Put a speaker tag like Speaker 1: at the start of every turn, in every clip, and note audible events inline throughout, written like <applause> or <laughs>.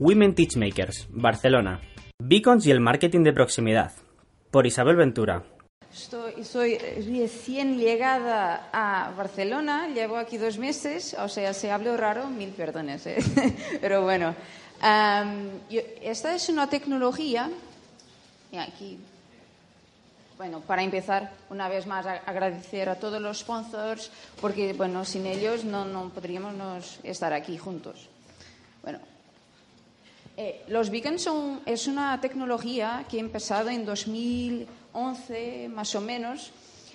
Speaker 1: Women Teachmakers, Barcelona. Beacons y el marketing de proximidad. Por Isabel Ventura.
Speaker 2: Estoy, soy recién llegada a Barcelona, llevo aquí dos meses, o sea, si hablo raro, mil perdones, ¿eh? <laughs> pero bueno. esta es una tecnología, y aquí, bueno, para empezar, una vez más, agradecer a todos los sponsors, porque, bueno, sin ellos no, no podríamos estar aquí juntos. Bueno, eh, los beacons son, es una tecnología que ha empezado en 2011, más o menos,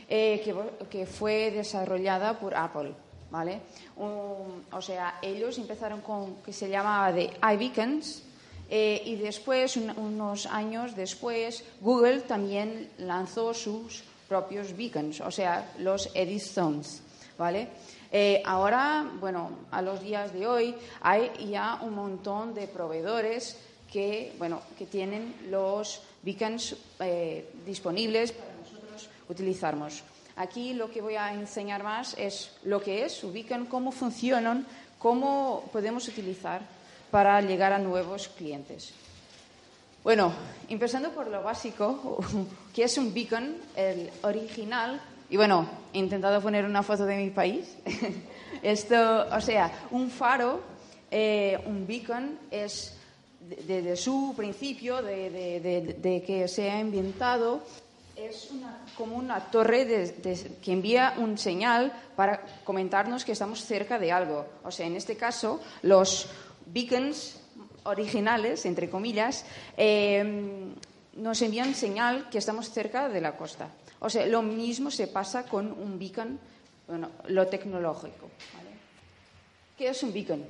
Speaker 2: eh, que, fue desarrollada por Apple. ¿vale? O sea, ellos empezaron con que se llamaba de iBeacons eh, y después, un- unos años después, Google también lanzó sus propios beacons, o sea, los Edistones. Eh, ahora, bueno, a los días de hoy hay ya un montón de proveedores que, bueno, que tienen los beacons eh, disponibles para nosotros utilizarmos. Aquí lo que voy a enseñar más es lo que es su beacon, cómo funcionan, cómo podemos utilizar para llegar a nuevos clientes. Bueno, empezando por lo básico, <laughs> que es un beacon, el original, y bueno, he intentado poner una foto de mi país. <laughs> Esto, o sea, un faro, eh, un beacon es de- desde su principio, de, de- de- de que se ha inventado, es una- como una torre de- de- que envía un señal para comentarnos que estamos cerca de algo. O sea, en este caso, los beacons originales, entre comillas, eh, nos envían señal que estamos cerca de la costa. O sea, lo mismo se pasa con un beacon, bueno, lo tecnológico. ¿Qué es un beacon?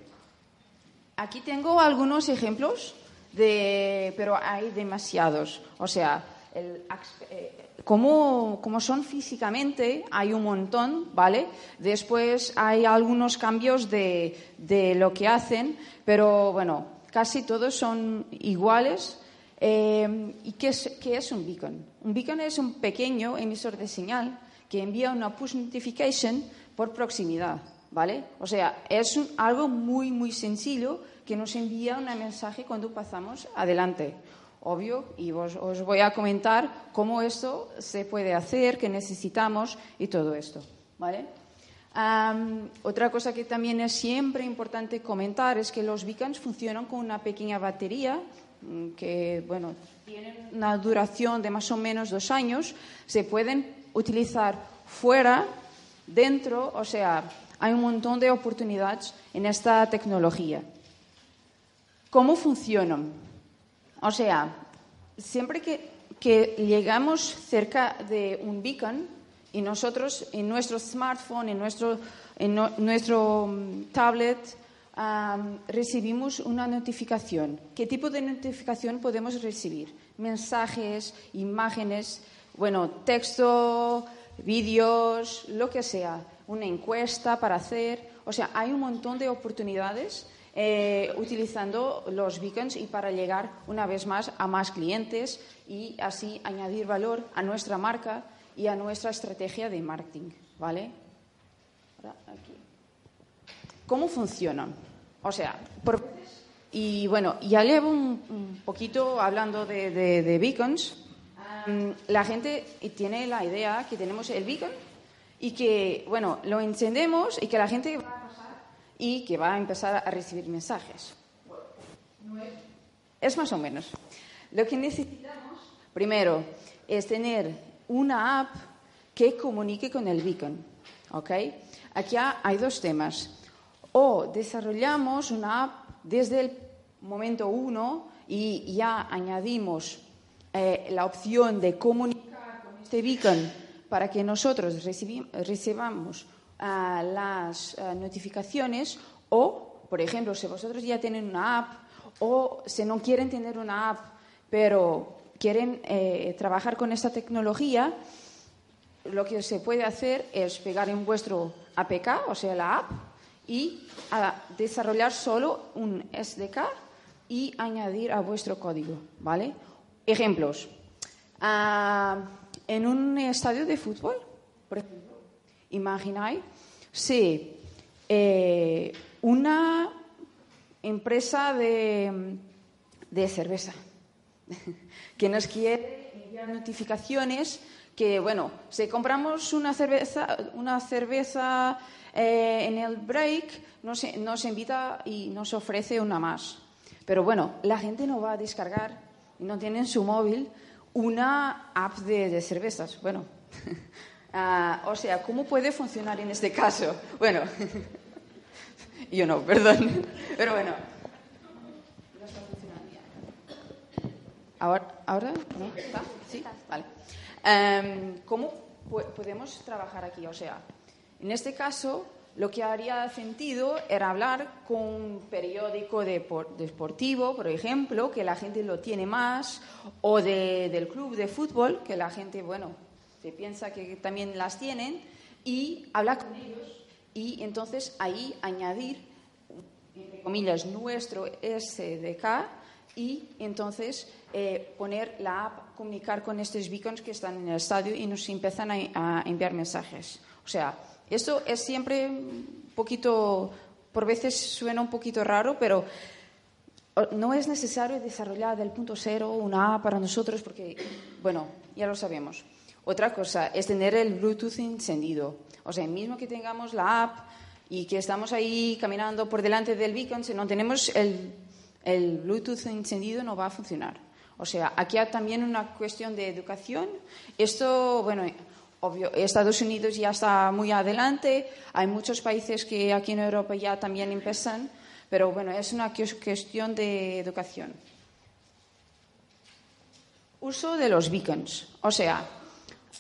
Speaker 2: Aquí tengo algunos ejemplos, de, pero hay demasiados. O sea, el eh, como, como son físicamente, hay un montón, ¿vale? Después hay algunos cambios de, de lo que hacen, pero bueno, casi todos son iguales. Eh, ¿Y qué es, qué es un beacon? Un beacon es un pequeño emisor de señal que envía una push notification por proximidad, ¿vale? O sea, es algo muy, muy sencillo que nos envía un mensaje cuando pasamos adelante. Obvio, y os, os voy a comentar cómo esto se puede hacer, qué necesitamos y todo esto, ¿vale? Otra cosa que también es siempre importante comentar es que los beacons funcionan con una pequeña batería que, bueno, tienen una duración de más o menos dos años. Se pueden utilizar fuera, dentro, o sea, hay un montón de oportunidades en esta tecnología. ¿Cómo funcionan? O sea, siempre que, que llegamos cerca de un beacon y nosotros en nuestro smartphone, en nuestro, en nuestro mm, tablet, recibimos una notificación. ¿Qué tipo de notificación podemos recibir? Mensajes, imágenes, bueno, texto, vídeos, lo que sea, una encuesta para hacer. O sea, hay un montón de oportunidades eh, utilizando los beacons y para llegar una vez más a más clientes y así añadir valor a nuestra marca y a nuestra estrategia de marketing, ¿vale? ¿Cómo funcionan? O sea, por- y bueno, ya llevo un, poquito hablando de, beacons. Am, la gente tiene la idea que tenemos el beacon y que, bueno, lo encendemos y que la gente va a pasar y que va a empezar a recibir mensajes. Es más o menos. Lo que necesitamos, primero, es tener una app que comunique con el beacon. ¿ok? Aquí ha- hay dos temas. O desarrollamos una app desde el momento uno y ya añadimos eh, la opción de comunicar con este beacon para que nosotros recibamos ah, las ah, notificaciones o por ejemplo, si vosotros ya tienen una app o si no quieren tener una app, pero quieren eh, trabajar con esta tecnología, lo que se puede hacer es pegar en vuestro APK, o sea, la app, y desarrollar solo un SDK y añadir a vuestro código, ¿vale? Ejemplos. Ah, en un estadio de fútbol, por ejemplo, imagináis eh, una empresa de, de cerveza <laughs> que nos quiere enviar notificaciones que, bueno, si compramos una cerveza, una cerveza eh, en el break, nos, nos invita y nos ofrece una más. Pero bueno, la gente no va a descargar y no tiene en su móvil una app de, cervezas. Bueno, <laughs> ah, o sea, ¿cómo puede funcionar en este caso? Bueno, <laughs> yo no, perdón. Pero bueno, ¿Ahora? ¿Ahora? ¿No? ¿Está? ¿Sí? Vale. Em, ¿Cómo podemos trabajar aquí? O sea, en este caso, lo que haría sentido era hablar con un periódico deportivo, por ejemplo, que la gente lo tiene más, o del club de fútbol, que la gente, bueno, se piensa que también las tienen, y hablar con ellos y entonces ahí añadir, entre comillas, nuestro SDK y entonces eh, poner la app, comunicar con estos beacons que están en el estadio y nos empiezan a enviar mensajes. O sea, esto es siempre un poquito, por veces suena un poquito raro, pero no es necesario desarrollar del punto cero una app para nosotros porque, bueno, ya lo sabemos. Otra cosa es tener el Bluetooth encendido. O sea, mismo que tengamos la app y que estamos ahí caminando por delante del beacon, si no tenemos el, el Bluetooth encendido no va a funcionar. O sea, aquí hay también una cuestión de educación. Esto, bueno, Obvio, Estados Unidos ya está muy adelante, hay muchos países que aquí en Europa ya también empiezan, pero bueno, es una cuestión de educación. Uso de los beacons, o sea,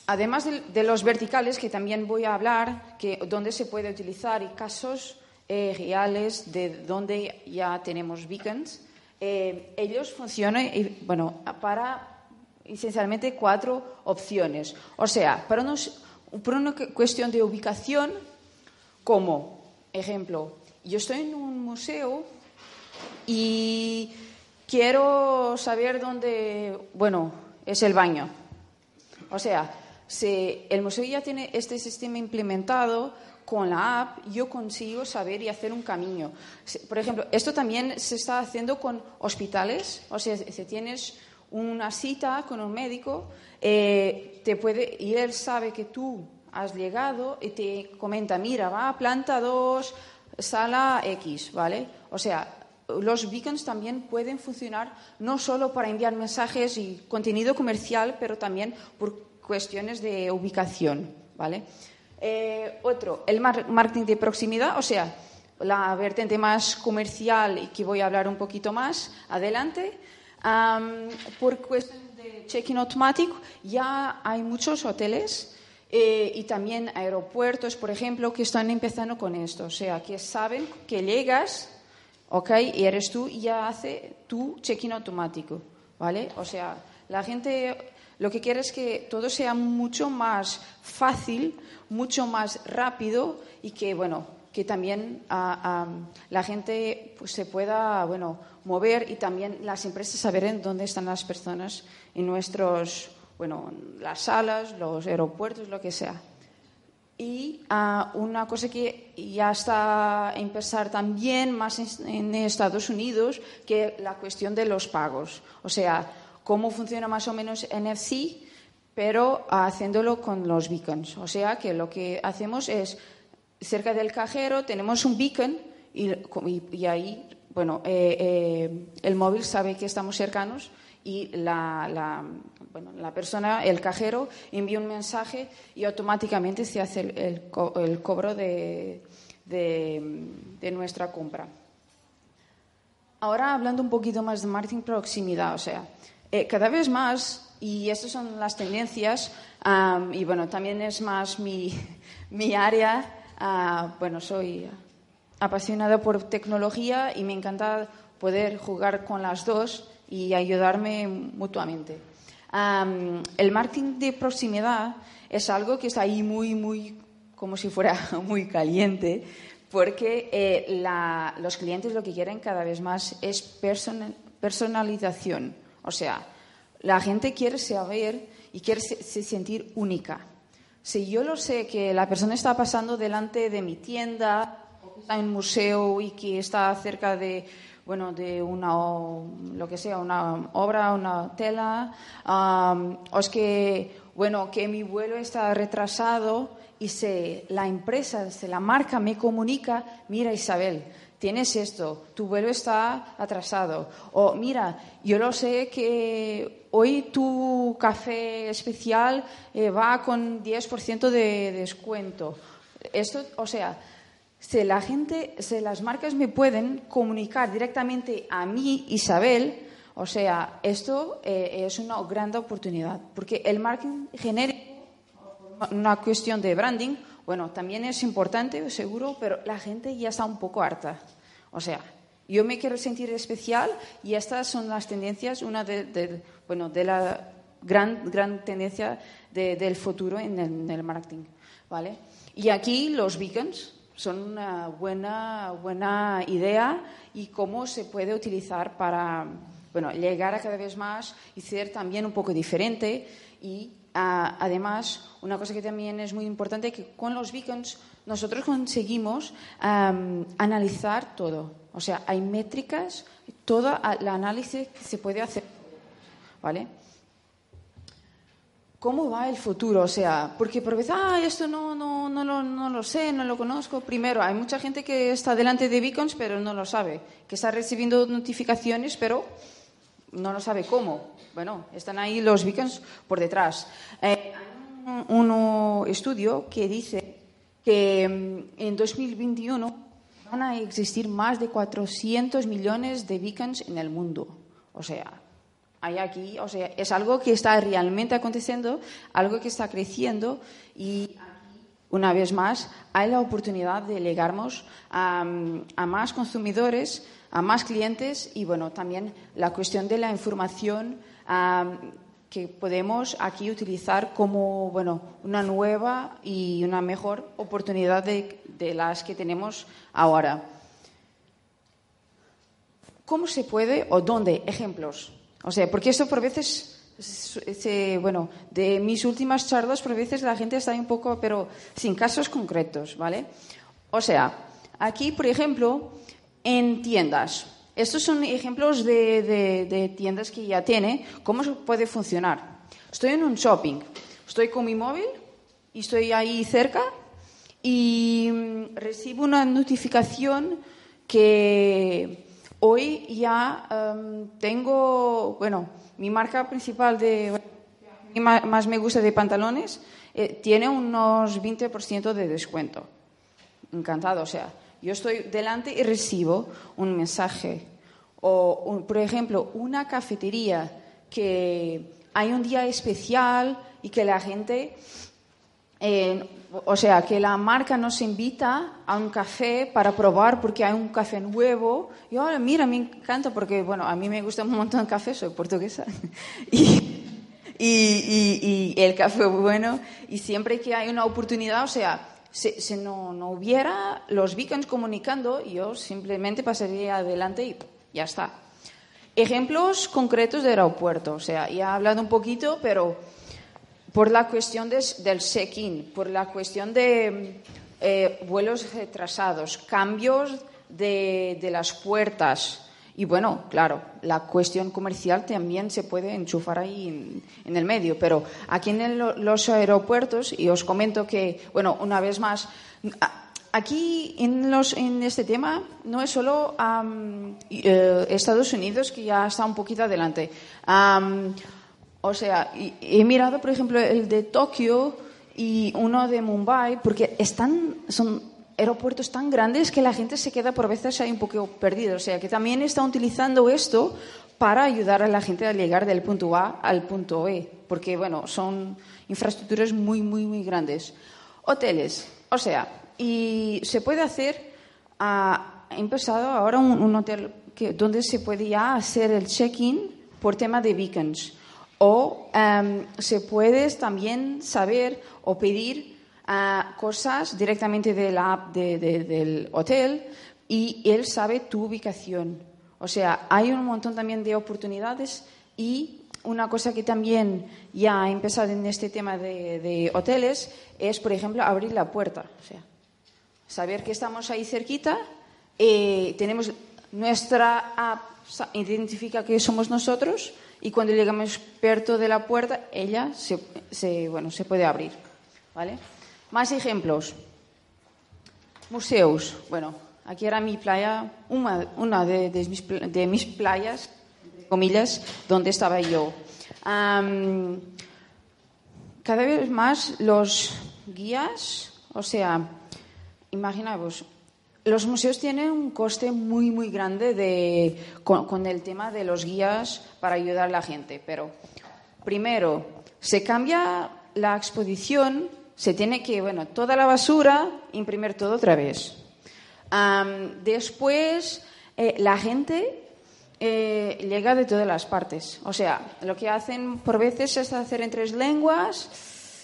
Speaker 2: además de, los verticales, que también voy a hablar, que donde se puede utilizar y casos eh, reales de donde ya tenemos beacons, eh, ellos funcionan, bueno, para esencialmente cuatro opciones. O sea, para por una cuestión de ubicación, como ejemplo, yo estoy en un museo y quiero saber dónde, bueno, es el baño. O sea, si el museo ya tiene este sistema implementado, con la app yo consigo saber y hacer un camino. Por ejemplo, esto también se está haciendo con hospitales. O sea, si tienes una cita con un médico, eh, te puede, y él sabe que tú has llegado y te comenta, mira, va a planta 2, sala X, ¿vale? O sea, los beacons también pueden funcionar no solo para enviar mensajes y contenido comercial, pero también por cuestiones de ubicación, ¿vale? Eh, otro, el marketing de proximidad, o sea, la vertiente más comercial y que voy a hablar un poquito más adelante por cuestión de check-in automático, ya hay muchos hoteles eh, y también aeropuertos, por ejemplo, que están empezando con esto. O sea, que saben que llegas, ¿ok? Y eres tú y ya hace tu check-in automático, ¿vale? O sea, la gente lo que quiere es que todo sea mucho más fácil, mucho más rápido y que, bueno, que también la gente pues, se pueda, bueno, mover y también las empresas saber dónde están las personas en nuestros, bueno, las salas, los aeropuertos, lo que sea. Y ah, una cosa que ya está a empezar también más en, Estados Unidos, que la cuestión de los pagos. O sea, cómo funciona más o menos NFC, pero haciéndolo con los beacons. O sea, que lo que hacemos es, cerca del cajero tenemos un beacon y, ahí bueno, eh, eh, el móvil sabe que estamos cercanos y la, persona, el cajero, envía un mensaje y automáticamente se hace el, cobro de, nuestra compra. Ahora hablando un poquito más de marketing proximidad, o sea, eh, cada vez más, y estas son las tendencias, y bueno, también es más mi, <laughs> mi área, ah, bueno, soy apasionada por tecnología y me encanta poder jugar con las dos y ayudarme mutuamente. el marketing de proximidad es algo que está ahí muy, muy, como si fuera <laughs> muy caliente, porque eh, los clientes lo que quieren cada vez más es personalización. O sea, la gente quiere saber y quiere se, sentir única. Si yo lo sé que la persona está pasando delante de mi tienda, o está en un museo y que está cerca de bueno, de una, lo que sea, una obra, una tela, o es que, bueno, que mi vuelo está retrasado y se, la empresa, se la marca me comunica, mira Isabel, tienes esto, tu vuelo está atrasado. O mira, yo lo sé que hoy tu café especial eh, va con 10% de descuento. Esto, o sea, si la gente, si las marcas me pueden comunicar directamente a mí, Isabel, o sea, esto eh, es una gran oportunidad, porque el marketing genérico, una cuestión de branding, bueno, también es importante, seguro, pero la gente ya está un poco harta. O sea, yo me quiero sentir especial y estas son las tendencias, una de, bueno, de la gran, gran tendencia del futuro en el, marketing, ¿vale? Y aquí los beacons son una buena, buena idea y cómo se puede utilizar para, bueno, llegar a cada vez más y ser también un poco diferente y además, una cosa que también es muy importante es que con los beacons nosotros conseguimos analizar todo. O sea, hay métricas, todo el análisis que se puede hacer. ¿Vale? ¿Cómo va el futuro? O sea, porque por veces, ah, esto no, no, no, lo, no lo sé, no lo conozco. Primero, hay mucha gente que está delante de beacons, pero no lo sabe, que está recibiendo notificaciones, pero no lo sabe cómo. Bueno, están ahí los beacons por detrás. Eh, hay un, estudio que dice que mm, en 2021 van a existir más de 400 millones de beacons en el mundo. O sea, hay aquí, o sea, es algo que está realmente aconteciendo, algo que está creciendo y una vez más, hay la oportunidad de llegarnos a, a, más consumidores, a más clientes y, bueno, también la cuestión de la información que podemos aquí utilizar como bueno, una nueva y una mejor oportunidad de, las que tenemos ahora. ¿Cómo se puede o dónde? Ejemplos. O sea, porque esto por veces, bueno, de mis últimas charlas, por veces la gente está un poco, pero sin casos concretos, ¿vale? O sea, aquí, por ejemplo, en tiendas. Estos son ejemplos de, tiendas que ya tiene. ¿Cómo puede funcionar? Estoy en un shopping, estoy con mi móvil y estoy ahí cerca y mm, recibo una notificación que hoy ya em, tengo, bueno, mi marca principal de más me gusta de pantalones eh, tiene unos 20% de descuento. Encantado, o sea, yo estoy delante y recibo un mensaje. O, por ejemplo, una cafetería que hay un día especial y que la gente, eh, o sea, que la marca nos invita a un café para probar porque hay un café nuevo. Y ahora, mira, me encanta porque, bueno, a mí me gusta un montón el café, soy portuguesa. <laughs> y, y, y, el café bueno. Y siempre que hay una oportunidad, o sea, si, no, no, hubiera los beacons comunicando, yo simplemente pasaría adelante y ya está. Ejemplos concretos de aeropuerto. O sea, ya he hablado un poquito, pero por la cuestión del check-in, por la cuestión de eh, vuelos retrasados, cambios de, de las puertas, y bueno, claro, la cuestión comercial también se puede enchufar ahí en, el medio, pero aquí en los aeropuertos, y os comento que, bueno, una vez más, aquí en, los, en este tema no es solo eh, Estados Unidos que ya está un poquito adelante. o sea, he mirado, por ejemplo, el de Tokio y uno de Mumbai, porque están, son aeropuertos tan grandes que la gente se queda por veces ahí un poco perdido. O sea, que también está utilizando esto para ayudar a la gente a llegar del punto A al punto E, porque, bueno, son infraestructuras muy, muy, muy grandes. Hoteles, o sea, y se puede hacer ha empezado ahora un, un hotel donde se ya hacer el check-in por tema de beacons. O em, se puede también saber o pedir ah, cosas directamente de la app de- de- del hotel y él sabe tu ubicación. O sea, hay un montón también de oportunidades y una cosa que también ya ha empezado en este tema de, hoteles es, por ejemplo, abrir la puerta. O sea, saber que estamos ahí cerquita, eh, tenemos nuestra app identifica que somos nosotros y cuando llegamos perto de la puerta, ella se, se, bueno, se puede abrir. ¿vale? Más ejemplos. Museos. Bueno, aquí era mi playa, una, una de, mis, de mis playas, comillas, donde estaba yo. Am, cada vez más los guías, o sea, imaginaos, los museos tienen un coste muy, muy grande de, con, con el tema de los guías para ayudar a la gente. Pero, primero, se cambia la exposición, se tiene que, bueno, toda la basura, imprimir todo otra vez. Am, después, eh, la gente eh, llega de todas las partes. O sea, lo que hacen por veces es hacer en tres lenguas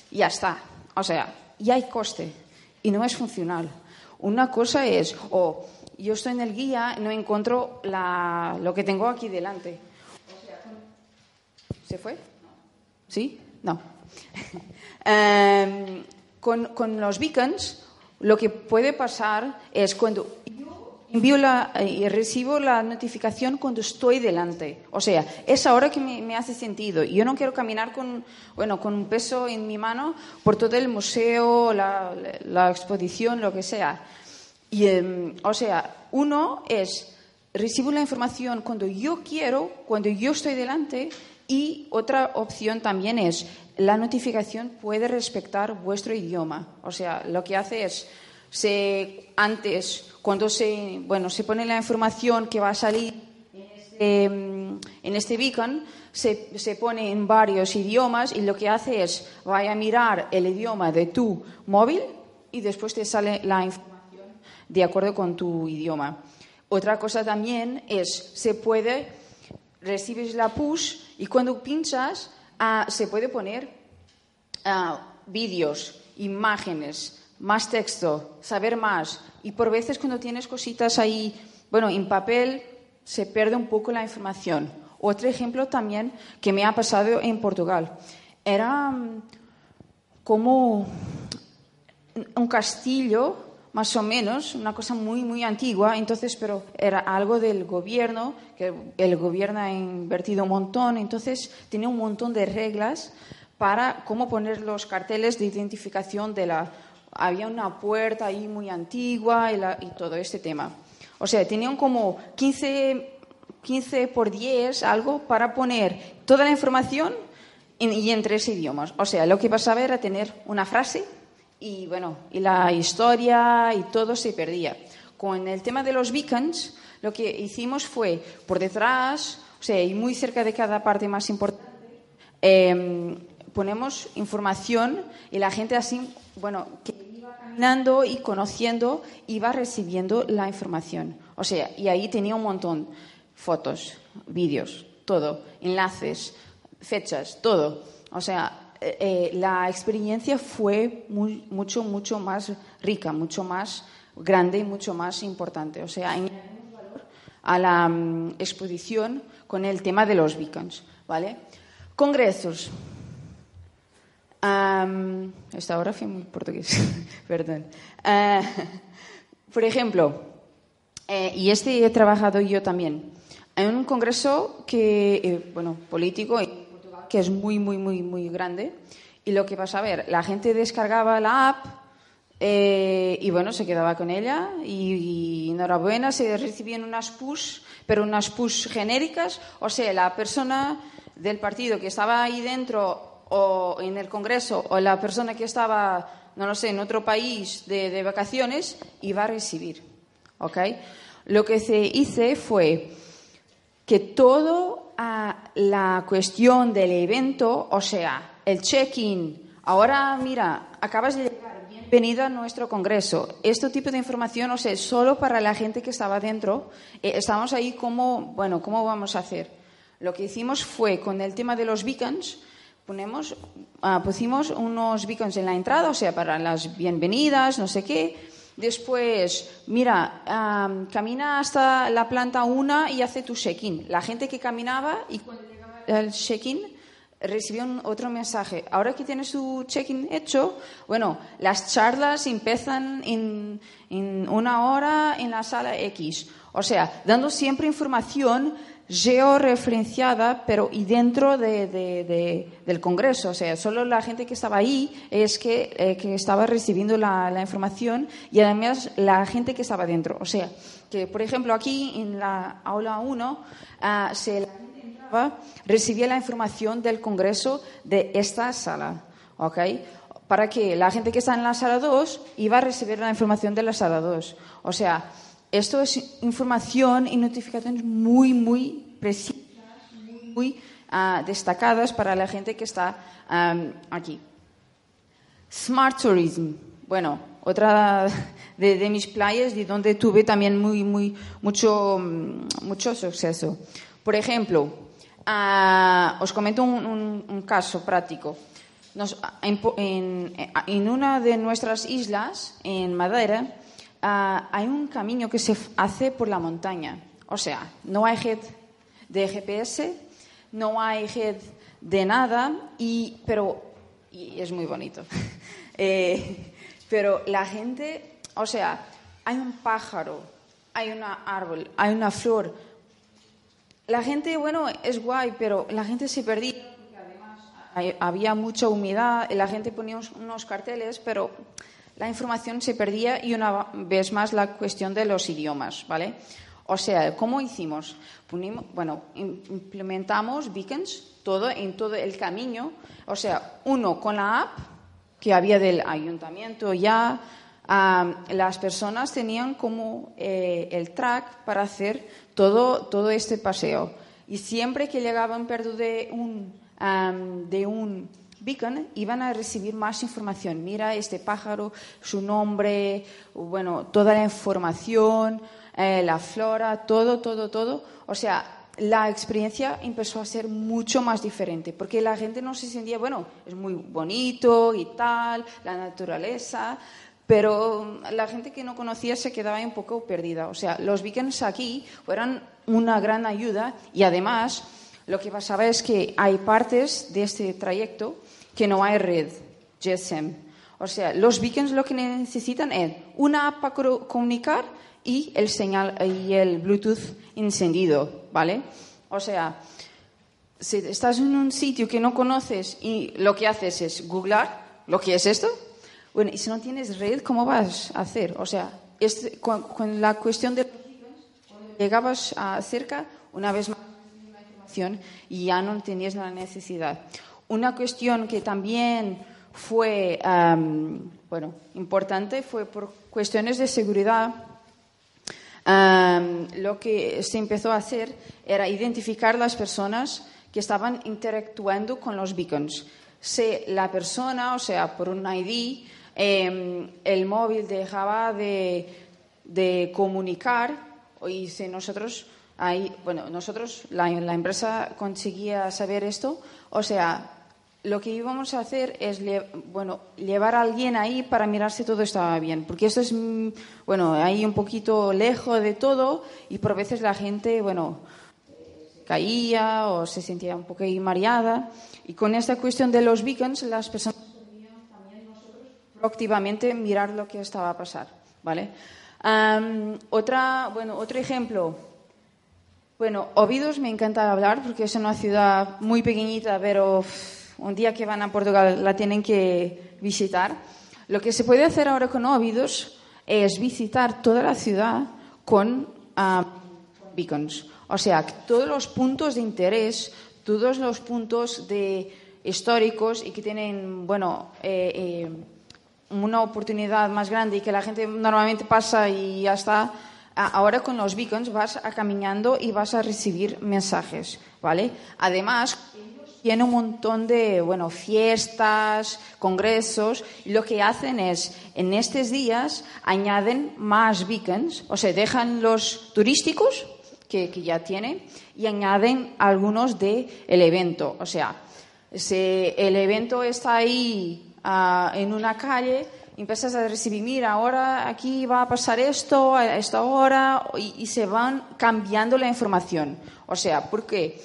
Speaker 2: y ya está. O sea, ya hay coste y no es funcional. Una cosa es, o yo estoy en el guía y no encuentro la- lo que tengo aquí delante. ¿Se fue? ¿Sí? No. <laughs> Em, con, con los beacons, lo que puede pasar es cuando yo envío la, eh, y recibo la notificación cuando estoy delante. O sea, es ahora que me, me hace sentido. Yo no quiero caminar con, bueno, con un peso en mi mano por todo el museo, la, la- exposición, lo que sea. Y, em, o sea, uno es recibo la información cuando yo quiero, cuando yo estoy delante, y otra opción también es la notificación puede respetar vuestro idioma. O sea, lo que hace es se, antes, cuando se, bueno, se pone la información que va a salir en este, mm, en este beacon, se, se pone en varios idiomas y lo que hace es vaya a mirar el idioma de tu móvil y después te sale la información de acuerdo con tu idioma. Otra cosa también es, se puede, recibes la push y cuando pinchas ah, se puede poner ah, vídeos, imágenes, más texto, saber más. Y por veces cuando tienes cositas ahí, bueno, en papel se pierde un poco la información. Otro ejemplo también que me ha pasado en Portugal. Era mm, como un castillo, más o menos, una cosa muy, muy antigua, entonces, pero era algo del gobierno, que el gobierno ha invertido un montón, entonces tenía un montón de reglas para cómo poner los carteles de identificación de la... Había una puerta ahí muy antigua y, la- y todo este tema. O sea, tenían como 15, 15 por 10, algo, para poner toda la información y en tres idiomas. O sea, lo que pasaba era tener una frase y bueno, y la historia y todo se perdía. Con el tema de los beacons, lo que hicimos fue por detrás, o sea, y muy cerca de cada parte más importante, eh, ponemos información y la gente así, bueno, que iba caminando y conociendo, iba recibiendo la información. O sea, y ahí tenía un montón, fotos, vídeos, todo, enlaces, fechas, todo. O sea, eh, eh, la experiencia fue mucho, mucho más rica, mucho más grande y mucho más importante. O sea, añadimos valor a la mm, exposición con el tema de los beacons, ¿vale? Congresos. Am, esta hora fue muy portugués, <laughs> perdón. Ah, por ejemplo, eh, y este he trabajado yo también, en un congreso que, eh, bueno, político Que es muy, muy, muy, muy grande, y lo que pasa a ver, la gente descargaba la app eh, y bueno, se quedaba con ella y, y enhorabuena, se recibían unas push, pero unas push genéricas, o sea, la persona del partido que estaba ahí dentro o en el Congreso o la persona que estaba, no lo sé, en otro país de, de vacaciones iba a recibir. ¿ok? Lo que se hice fue que todo ah, la cuestión del evento, o sea, el check-in, ahora mira, acabas de llegar, bienvenido a nuestro congreso. Este tipo de información, o sea, solo para la gente que estaba dentro. Eh, estamos ahí como, bueno, ¿cómo vamos a hacer? Lo que hicimos fue, con el tema de los beacons, ponemos, ah, pusimos unos beacons en la entrada, o sea, para las bienvenidas, no sé qué. Después, mira, camina hasta la planta 1 y hace tu check-in. La gente que caminaba y cuando llegaba el check-in recibió otro mensaje. Ahora que tienes tu check-in hecho, bueno, las charlas empiezan en, en una hora en la sala X. O sea, dando siempre información georreferenciada, pero y dentro de, del Congreso. O sea, solo la gente que estaba ahí es que, eh, que estaba recibiendo la, la, información y además la gente que estaba dentro. O sea, que por ejemplo aquí en la aula 1 ah, se la gente entraba, recibía la información del Congreso de esta sala. ¿Ok? Para que la gente que está en la sala 2 iba a recibir la información de la sala 2. O sea, esto es información y notificaciones muy, muy precisas, muy, ah, destacadas para la gente que está aquí. Smart Tourism. Bueno, otra de, mis playas de donde tuve también muy, muy, mucho, mucho suceso. Por ejemplo, ah, os comento un, caso práctico. en, en, una de nuestras islas, en Madeira, Ah, hay un camino que se hace por la montaña. O sea, no hay red de GPS, no hay red de nada, y, pero y es muy bonito. <laughs> Eh, pero la gente, o sea, hay un pájaro, hay un árbol, hay una flor. La gente, bueno, es guay, pero la gente se perdía. Además, había mucha humedad, la gente ponía unos carteles, pero la información se perdía y una vez más la cuestión de los idiomas, ¿vale? O sea, ¿cómo hicimos? bueno, implementamos beacons todo en todo el camino, o sea, uno con la app que había del ayuntamiento ya, las personas tenían como eh, el track para hacer todo, todo este paseo. Y siempre que llegaban perdido de un, de un Beacon iban a recibir más información. Mira este pájaro, su nombre, bueno, toda la información, eh, la flora, todo, todo, todo. O sea, la experiencia empezó a ser mucho más diferente, porque la gente no se sentía, bueno, es muy bonito y tal, la naturaleza, pero la gente que no conocía se quedaba un poco perdida. O sea, los beacons aquí fueron una gran ayuda y además lo que pasaba es que hay partes de este trayecto que no hay red GSM. O sea, los beacons lo que necesitan es una app para comunicar y el señal y el Bluetooth encendido, ¿vale? O sea, si estás en un sitio que no conoces y lo que haces es googlar lo que es esto, bueno, y si no tienes red, ¿cómo vas a hacer? O sea, con, la cuestión de llegabas a cerca, una vez más y ya no tenías la necesidad. Una cuestión que también fue bueno, importante fue por cuestiones de seguridad. lo que se empezó a hacer era identificar las personas que estaban interactuando con los beacons. Si la persona, o sea, por un ID, em, el móvil dejaba de, de comunicar, y si nosotros, ahí, bueno, nosotros, la, empresa conseguía saber esto, o sea, lo que íbamos a hacer es bueno, llevar a alguien ahí para mirar si todo estaba bien, porque esto es, mm, bueno, ahí un poquito lejos de todo y por veces la gente, bueno, caía o se sentía un poco mareada. Y con esta cuestión de los beacons, las personas también proactivamente mirar lo que estaba a pasar, ¿vale? otra, bueno, otro ejemplo. Bueno, Ovidos me encanta hablar porque es una ciudad muy pequeñita, pero un día que van a Portugal la tienen que visitar. Lo que se puede hacer ahora con Óbidos es visitar toda la ciudad con ah, beacons. O sea, todos los puntos de interés, todos los puntos de históricos y que tienen, bueno, eh, eh, una oportunidad más grande y que la gente normalmente pasa y ya está. Ahora con los beacons vas a caminando y vas a recibir mensajes, ¿vale? Además, tiene un montón de, bueno, fiestas, congresos, y lo que hacen es, en estos días, añaden más beacons, o sea, dejan los turísticos, que, ya tienen, y añaden algunos del el evento. O sea, si el evento está ahí ah, en una calle, empiezas a recibir, mira, ahora aquí va a pasar esto, a esta hora, y, y se van cambiando la información. O sea, porque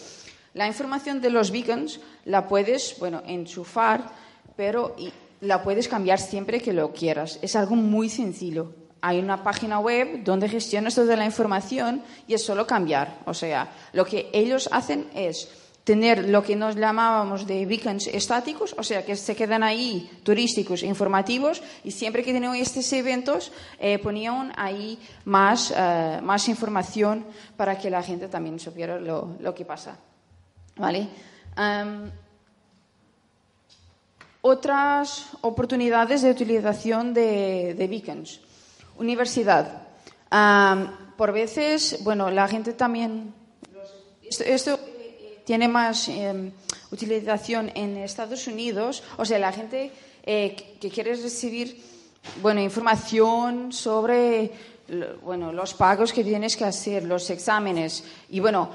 Speaker 2: la información de los beacons la puedes, bueno, enchufar, pero la puedes cambiar siempre que lo quieras. Es algo muy sencillo. Hay una página web donde gestionas toda la información y es solo cambiar. O sea, lo que ellos hacen es tener lo que nos llamábamos de beacons estáticos, o sea, que se quedan ahí turísticos, informativos, y siempre que tenían estos eventos eh, ponían ahí más, eh, más información para que la gente también supiera lo, lo que pasa. ¿Vale? otras oportunidades de utilización de, beacons. Universidad. por veces, bueno, la gente también. Esto, tiene más em, utilización en Estados Unidos. O sea, la gente eh, que quiere recibir, bueno, información sobre bueno, los pagos que tienes que hacer, los exámenes. Y bueno,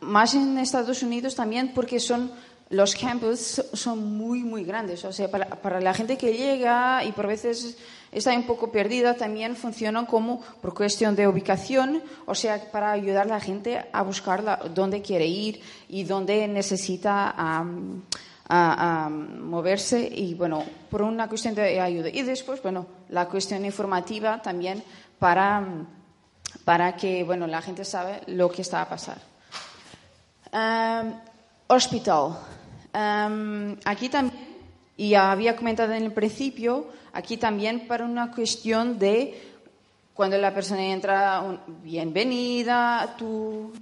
Speaker 2: más en Estados Unidos también porque son los campus son muy, muy grandes. O sea, para, para, la gente que llega y por veces está un poco perdida, también funcionan como por cuestión de ubicación, o sea, para ayudar a la gente a buscar dónde quiere ir y dónde necesita a, moverse y, bueno, por una cuestión de ayuda. Y después, bueno, la cuestión informativa también para, para que, bueno, la gente sabe lo que está a pasar. hospital. aquí también, y había comentado en el principio, aquí también para una cuestión de cuando la persona entra, bienvenida, tú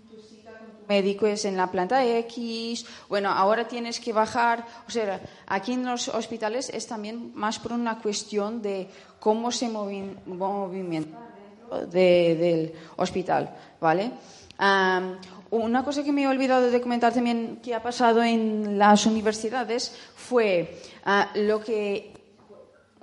Speaker 2: médico es en la planta X, bueno, ahora tienes que bajar. O sea, aquí en los hospitales es también más por una cuestión de cómo se movimienta del hospital, ¿vale? una cosa que me he olvidado de comentar también que ha pasado en las universidades fue ah, lo que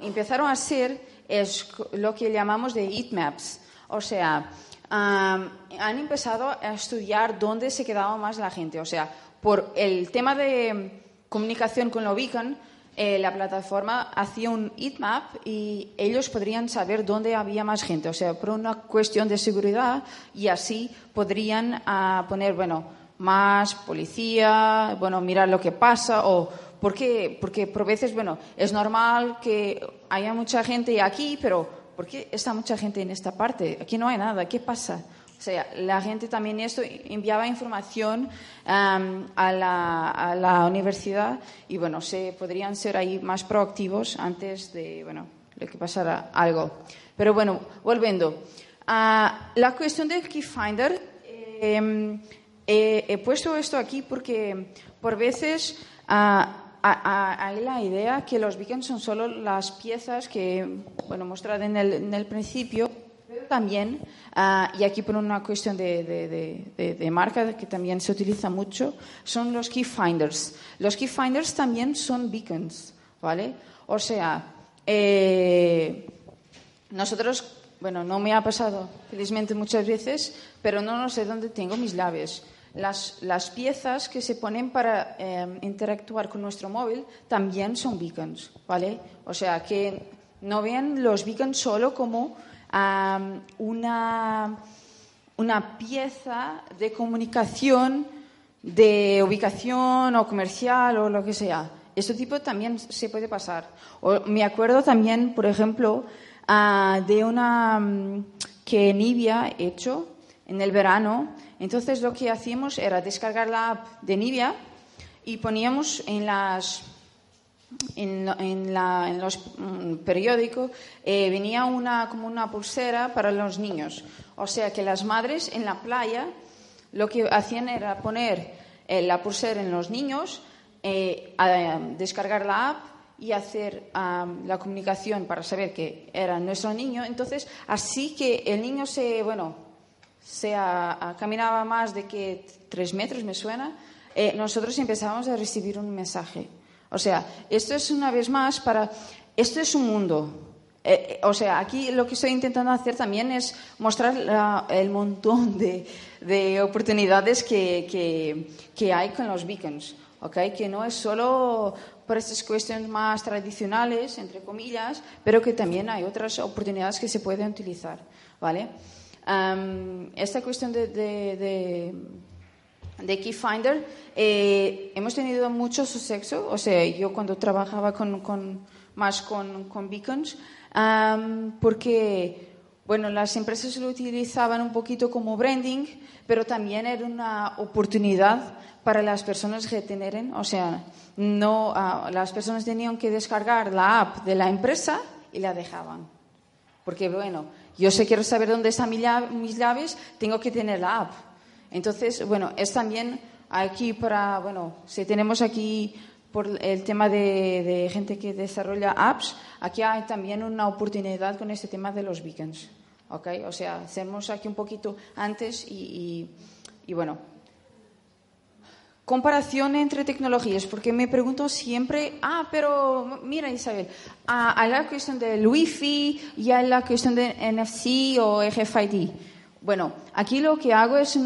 Speaker 2: empezaron a hacer es lo que llamamos de heat maps. O sea, han empezado a estudiar dónde se quedaba más la gente. O sea, por el tema de comunicación con lo beacon, eh, la plataforma hacía un heatmap y ellos podrían saber dónde había más gente. O sea, por una cuestión de seguridad y así podrían ah, poner, bueno, más policía, bueno, mirar lo que pasa o porque, porque por veces, bueno, es normal que haya mucha gente aquí, pero ¿por qué está mucha gente en esta parte? Aquí no hay nada, ¿qué pasa? O sea, la gente también esto enviaba información a, la, universidad y bueno, se podrían ser ahí más proactivos antes de bueno, de que pasara algo. Pero bueno, volviendo. a la cuestión del Keyfinder, em, he puesto esto aquí porque por veces ah, hay la idea que los beacons son solo las piezas que, bueno, mostrad en el, en el principio, pero también, ah, y aquí por una cuestión de, de, marca que también se utiliza mucho, son los key finders. Los key finders también son beacons, ¿vale? O sea, eh, nosotros, bueno, no me ha pasado felizmente muchas veces, pero no, no sé dónde tengo mis llaves las, piezas que se ponen para em, interactuar con nuestro móvil también son beacons, ¿vale? O sea, que no vean los beacons solo como una, una pieza de comunicación de ubicación o comercial o lo que sea. Este tipo también se puede pasar. me acuerdo también, por ejemplo, ah, de una mm, que Nivia ha hecho en el verano entonces lo que hacíamos era descargar la app de Nivea y poníamos en los mm, periódicos eh, venía una como una pulsera para los niños. O sea que las madres en la playa lo que hacían era poner eh, la pulsera en los niños, eh, descargar la app y hacer la comunicación para saber que era nuestro niño. Entonces, así que el niño se, bueno, sea, caminaba más de que tres metros, me suena, eh, nosotros empezamos a recibir un mensaje. O sea, esto es una vez más para... Esto es un mundo. Eh, o sea, aquí lo que estoy intentando hacer también es mostrar el montón de, oportunidades que, que, hay con los beacons. ¿okay? Que no es solo por estas cuestiones más tradicionales, entre comillas, pero que también hay otras oportunidades que se pueden utilizar. ¿vale? Esta cuestión de, de, de Keyfinder, eh, hemos tenido mucho suceso. O sea, yo cuando trabajaba con, con más con, con beacons, porque bueno, las empresas lo utilizaban un poquito como branding, pero también era una oportunidad para las personas que tenían, o sea, no, ah, las personas tenían que descargar la app de la empresa y la dejaban. Porque, bueno, yo sé quiero saber dónde están mis llaves, tengo que tener la app. Entonces, bueno, es también aquí para, bueno, si tenemos aquí por el tema de, gente que desarrolla apps, aquí hay también una oportunidad con este tema de los beacons. ¿ok? O sea, hacemos aquí un poquito antes y, y bueno, comparación entre tecnologías, porque me pregunto siempre, ah, pero mira Isabel, ah, hay la cuestión del Wi-Fi y hay la cuestión de NFC o RFID. Bueno, aquí lo que hago es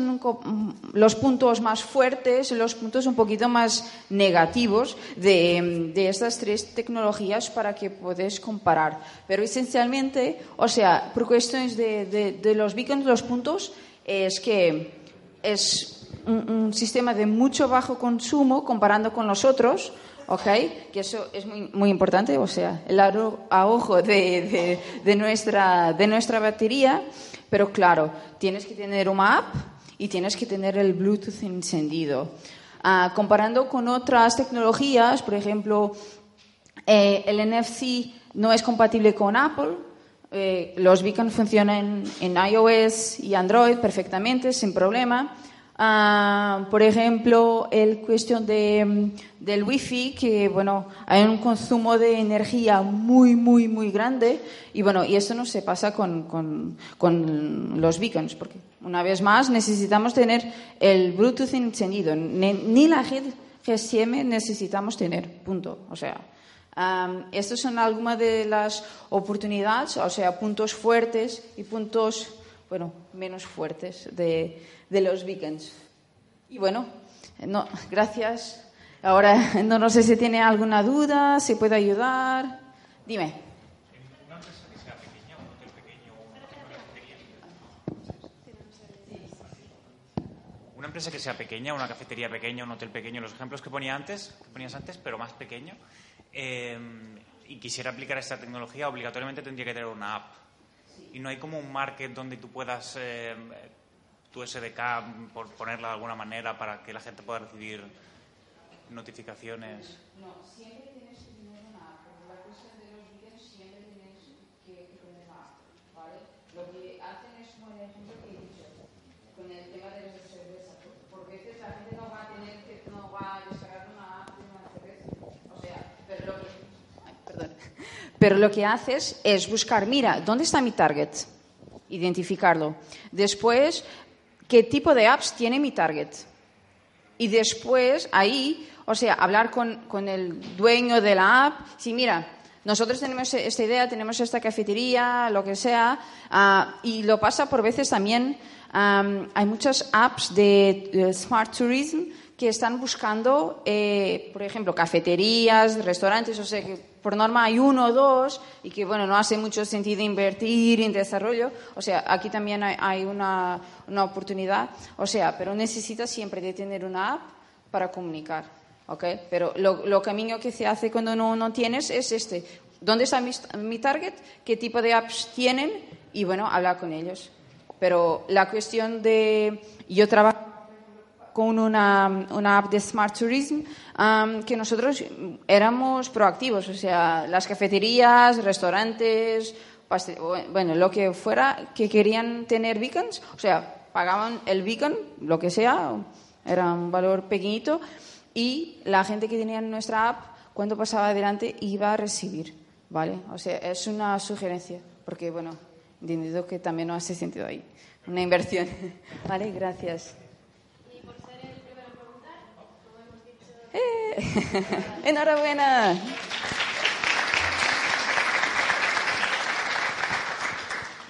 Speaker 2: los puntos más fuertes los puntos un poquito más negativos de, estas tres tecnologías para que podáis comparar. Pero esencialmente, o sea, por cuestiones de, de los beacons, los puntos, es que es un, sistema de mucho bajo consumo comparando con los otros, ¿ok? Que eso es muy, muy importante, o sea, el ahorro de, de, nuestra, de nuestra batería, pero claro, tienes que tener una app y tienes que tener el Bluetooth encendido. Ah, comparando con otras tecnologías, por ejemplo, eh, el NFC no es compatible con Apple, eh, los beacon funcionan en iOS y Android perfectamente, sin problema. Ah, por ejemplo, el cuestión de, del wifi, que bueno, hay un consumo de energía muy, muy, muy grande. Y bueno, y eso no se pasa con, con, con los beacons, porque una vez más necesitamos tener el Bluetooth encendido. Ni, la GSM necesitamos tener, punto. O sea, um, estas son algunas de las oportunidades, o sea, puntos fuertes y puntos, bueno, menos fuertes de de los beacons. Y bueno, no, gracias. Ahora <laughs> no, no sé si tiene alguna duda, si puede ayudar. Dime.
Speaker 3: Una empresa que sea pequeña, una cafetería pequeña, un hotel pequeño, los ejemplos que ponía antes, que ponías antes, pero más pequeño, eh, y quisiera aplicar esta tecnología, obligatoriamente tendría que tener una app. Y no hay como un market donde tú puedas eh, tu SDK, por ponerla de alguna manera, para que la gente pueda recibir notificaciones?
Speaker 2: No, siempre tienes que tener una app. Por la cuestión de los vídeos siempre tienes que, tener una app. ¿vale? Lo que hacen es como el ejemplo que he dicho, con el tema de las cervezas. Por veces la gente no va a tener que, no va a descargar una app de una cerveza. O sea, pero lo que, ay, perdón. Pero lo que haces es buscar, mira, ¿dónde está mi target? Identificarlo. Después qué tipo de apps tiene mi target. Y después ahí, o sea, hablar con, con el dueño de la app. Sí, mira, nosotros tenemos esta idea, tenemos esta cafetería, lo que sea, uh, y lo pasa por veces también. Hay muchas apps de, de Smart Tourism que están buscando, eh, por ejemplo, cafeterías, restaurantes, o sea, que por norma hay uno o dos y que, bueno, no hace mucho sentido invertir en desarrollo. O sea, aquí también hay, una, una, oportunidad. O sea, pero necesitas siempre de tener una app para comunicar. ¿ok? Pero lo, lo camino que se hace cuando no, no tienes es este. ¿Dónde está mi, mi target? ¿Qué tipo de apps tienen? Y, bueno, hablar con ellos. Pero la cuestión de... Yo trabajo con una, una, app de Smart Tourism que nosotros éramos proactivos, o sea, las cafeterías, restaurantes, bueno, lo que fuera que querían tener beacons, o sea, pagaban el beacon, lo que sea, era un valor pequeñito, y la gente que tenía nuestra app, cuando pasaba adelante, iba a recibir, ¿vale? O sea, es una sugerencia, porque, bueno, entendido que también no hace sentido ahí, una inversión. <laughs> ¿Vale? Gracias. <laughs> Enhorabuena.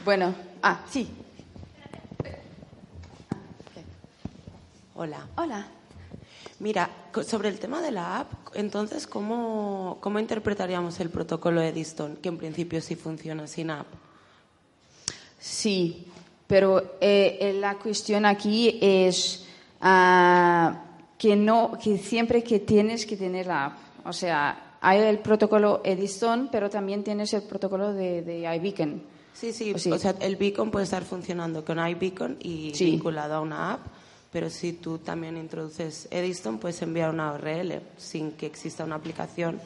Speaker 2: Bueno, ah, sí.
Speaker 4: Hola.
Speaker 2: Hola.
Speaker 4: Mira, sobre el tema de la app, entonces, ¿cómo, cómo interpretaríamos el protocolo Eddystone, que en principio sí funciona sin app?
Speaker 2: Sí, pero eh, eh, la cuestión aquí es ah, que no, que siempre que tienes que tener la app. O sea, hay el protocolo Edison, pero también tienes el protocolo de, de iBeacon.
Speaker 4: Sí, sí,
Speaker 2: Sí.
Speaker 4: o sea, el beacon puede estar funcionando con iBeacon y
Speaker 2: Sí.
Speaker 4: vinculado a una app, pero si tú también introduces Eddystone, puedes enviar una URL sin que exista una aplicación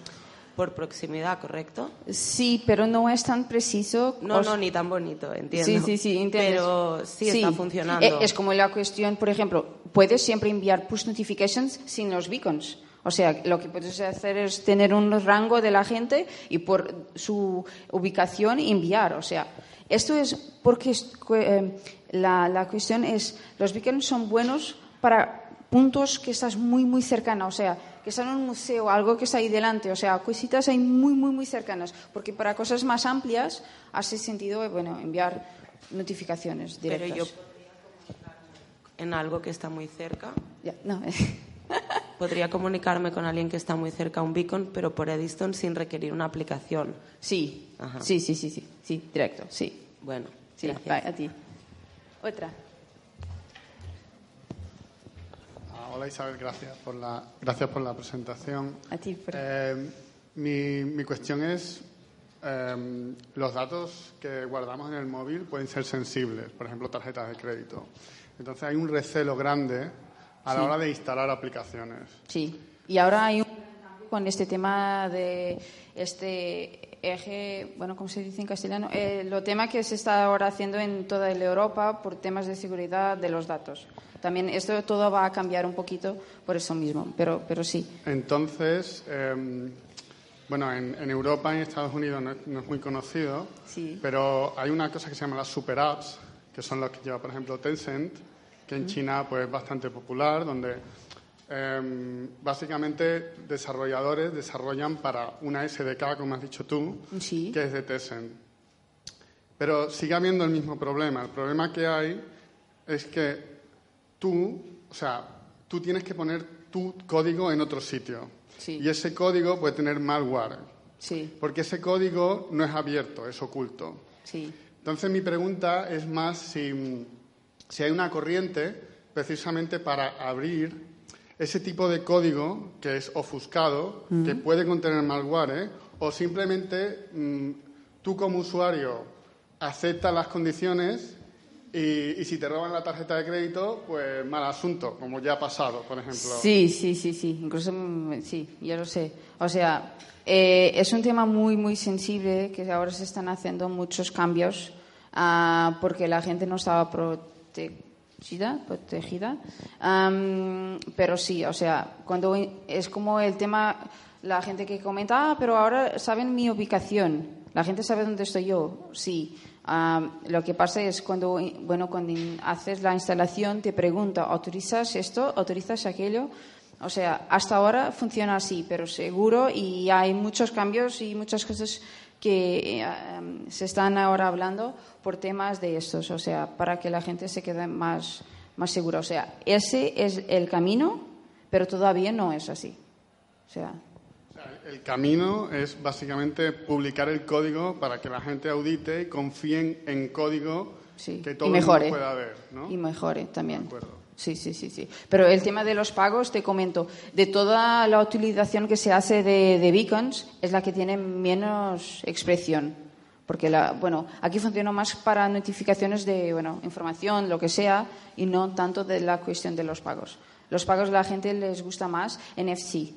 Speaker 4: por proximidad, ¿correcto?
Speaker 2: Sí, pero no es tan preciso.
Speaker 4: No, no, ni tan bonito, entiendo.
Speaker 2: Sí, sí, sí, entiendes.
Speaker 4: Pero sí, está funcionando.
Speaker 2: Eh, Es como la cuestión, por ejemplo, puedes siempre enviar push notifications sin los beacons. O sea, lo que puedes hacer es tener un rango de la gente y por su ubicación enviar. O sea, esto es porque eh, la, la cuestión es, los beacons son buenos para puntos que estás muy, muy cercana. O sea, que están en un museo, algo que está ahí delante. O sea, cositas ahí muy, muy, muy cercanas. Porque para cosas más amplias hace sentido, bueno, enviar notificaciones
Speaker 4: Pero
Speaker 2: directas.
Speaker 4: yo en algo que está muy cerca,
Speaker 2: Ya, no, <laughs>
Speaker 4: podría comunicarme con alguien que está muy cerca a un beacon, pero por Eddystone sin requerir una aplicación.
Speaker 2: sí,
Speaker 4: Ajá.
Speaker 2: sí, sí, sí, sí, sí, directo, sí,
Speaker 4: Bueno,
Speaker 2: sí,
Speaker 4: gracias.
Speaker 2: a ti. Otra.
Speaker 5: Hola Isabel, gracias por la, gracias por la presentación.
Speaker 2: A ti, Fran.
Speaker 5: Eh, mi, mi cuestión es, eh, los datos que guardamos en el móvil pueden ser sensibles, por ejemplo, tarjetas de crédito. Entonces hay un recelo grande a la
Speaker 2: Sí.
Speaker 5: hora de instalar aplicaciones.
Speaker 2: Sí, y ahora hay un cambio con este tema de este eje, bueno, ¿cómo se dice en castellano? Eh, lo tema que se está ahora haciendo en toda la Europa por temas de seguridad de los datos. También esto todo va a cambiar un poquito por eso mismo, pero, pero sí.
Speaker 5: Entonces, eh, bueno, en, en Europa y en Estados Unidos no es, no es muy conocido,
Speaker 2: Sí.
Speaker 5: pero hay una cosa que se llama las super apps, que son las que lleva, por ejemplo, Tencent, que en China pues, es bastante popular, donde eh, básicamente desarrolladores desarrollan para una SDK, como has dicho tú,
Speaker 2: Sí.
Speaker 5: que es de Tencent. Pero sigue habiendo el mismo problema. El problema que hay es que tú, o sea, tú tienes que poner tu código en otro sitio.
Speaker 2: Sí.
Speaker 5: Y ese código puede tener malware,
Speaker 2: Sí,
Speaker 5: porque ese código no es abierto, es oculto.
Speaker 2: sí.
Speaker 5: Entonces mi pregunta es más si, si hay una corriente precisamente para abrir ese tipo de código que es ofuscado, que puede contener malware, ¿eh? o simplemente mm, tú como usuario aceptas las condiciones y, y si te roban la tarjeta de crédito, pues mal asunto, como ya ha pasado, por ejemplo.
Speaker 2: Sí, sí, sí, sí, incluso mm, sí, ya lo sé. O sea, eh, es un tema muy, muy sensible que ahora se están haciendo muchos cambios ah, porque la gente no estaba protegida, protegida. Am, pero sí, o sea, cuando es como el tema, la gente que comenta, ah, pero ahora saben mi ubicación, la gente sabe dónde estoy yo, sí. Lo que pasa es cuando, bueno, cuando haces la instalación te pregunta, ¿autorizas esto? ¿Autorizas aquello? O sea, hasta ahora funciona así, pero seguro y hay muchos cambios y muchas cosas que eh, am, se están ahora hablando por temas de estos, o sea, para que la gente se quede más, más segura. O sea, ese es el camino, pero todavía no es así. O sea,
Speaker 5: El camino es básicamente publicar el código para que la gente audite y confíen en código
Speaker 2: sí.
Speaker 5: que todo
Speaker 2: y
Speaker 5: el mundo pueda ver, ¿no?
Speaker 2: Y mejore también.
Speaker 5: De acuerdo.
Speaker 2: Sí, sí, sí, sí. Pero el tema de los pagos, te comento, de toda la utilización que se hace de, de beacons, es la que tiene menos expresión. Porque, la, bueno, aquí funciona más para notificaciones de, bueno, información, lo que sea, y no tanto de la cuestión de los pagos. Los pagos a la gente les gusta más NFC.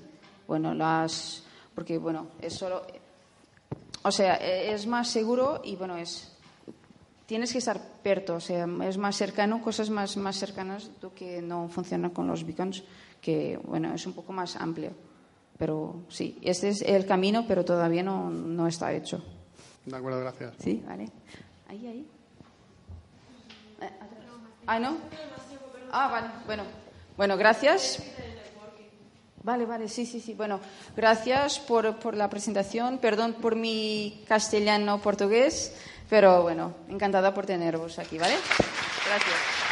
Speaker 2: Bueno, las, porque, bueno, es solo, o sea, e- es más seguro y, bueno, es, tienes que estar perto, o sea, es más cercano, cosas más, más cercanas lo que no funciona con los beacons, que bueno, es un poco más amplio. Pero sí, este es el camino, pero todavía no, no está hecho.
Speaker 5: De acuerdo, gracias.
Speaker 2: Sí, vale. Ahí, ahí. Ah, ¿no? Ah, vale, bueno. Bueno, gracias. Vale, vale, sí, sí, sí. Bueno, gracias por, por la presentación. Perdón por mi castellano portugués, pero bueno, encantada por teneros aquí, ¿vale? Gracias.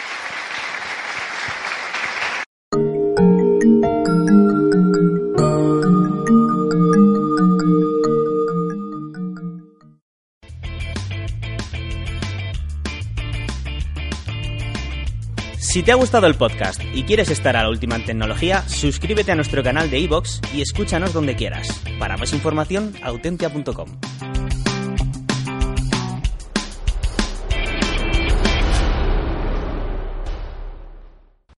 Speaker 1: Si te ha gustado el podcast y quieres estar a la última en tecnología, suscríbete a nuestro canal de iVoox y escúchanos donde quieras. Para más información, autentia.com.